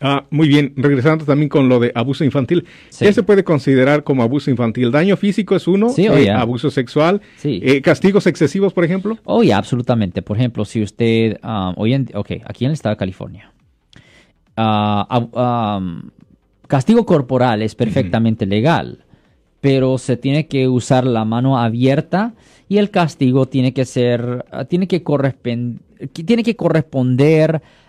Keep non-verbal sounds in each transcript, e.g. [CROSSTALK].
Ah, muy bien. Regresando también con lo de abuso infantil. ¿Qué se puede considerar como abuso infantil? ¿Daño físico es uno? Sí, oh, eh, ¿Abuso sexual? Sí. Eh, ¿Castigos excesivos, por ejemplo? Oh, ya, absolutamente. Por ejemplo, si usted, um, hoy en, ok, aquí en el estado de California, uh, um, castigo corporal es perfectamente legal, pero se tiene que usar la mano abierta y el castigo tiene que ser, uh, tiene que, tiene que corresponder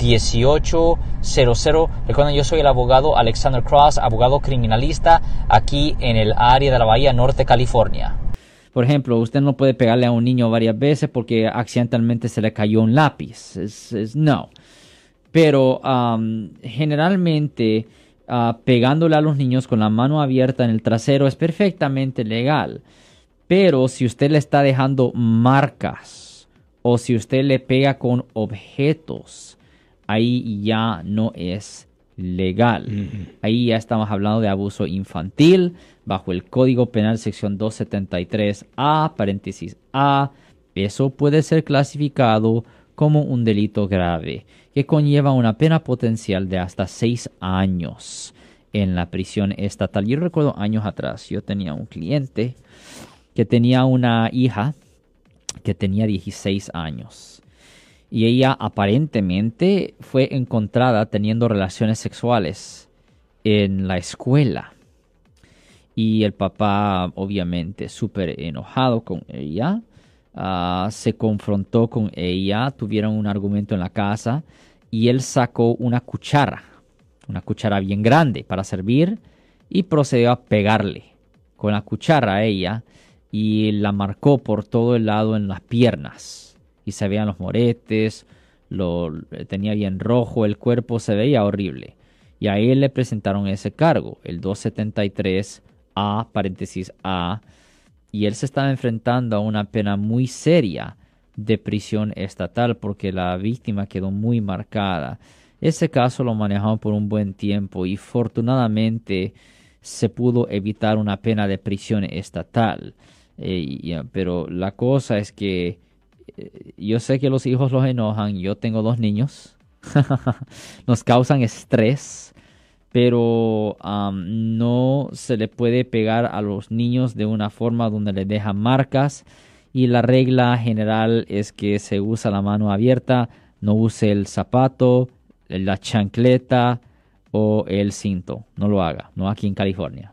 1-800-530-1800. Recuerden, yo soy el abogado Alexander Cross, abogado criminalista aquí en el área de la Bahía Norte, California. Por ejemplo, usted no puede pegarle a un niño varias veces porque accidentalmente se le cayó un lápiz. Es, no. Pero generalmente ah, pegándole a los niños con la mano abierta en el trasero es perfectamente legal. Pero si usted le está dejando marcas o si usted le pega con objetos, ahí ya no es legal. Ahí ya estamos hablando de abuso infantil bajo el Código Penal sección 273A, paréntesis A. Eso puede ser clasificado como un delito grave que conlleva una pena potencial de hasta seis años en la prisión estatal. Yo recuerdo años atrás, yo tenía un cliente que tenía una hija que tenía 16 años y ella aparentemente fue encontrada teniendo relaciones sexuales en la escuela. Y el papá, obviamente, súper enojado con ella, ah, se confrontó con ella, tuvieron un argumento en la casa y él sacó una cuchara, una cuchara bien grande para servir y procedió a pegarle con la cuchara a ella y la marcó por todo el lado en las piernas se veían los moretes, lo tenía bien rojo, el cuerpo se veía horrible. Y a él le presentaron ese cargo, el 273A, paréntesis A, y él se estaba enfrentando a una pena muy seria de prisión estatal porque la víctima quedó muy marcada. Ese caso lo manejamos por un buen tiempo y afortunadamente se pudo evitar una pena de prisión estatal. Eh, pero la cosa es que yo sé que los hijos los enojan, yo tengo dos niños, [LAUGHS] nos causan estrés, pero no se le puede pegar a los niños de una forma donde les dejan marcas y la regla general es que se usa la mano abierta, no use el zapato, la chancleta o el cinto, no lo haga, no aquí en California.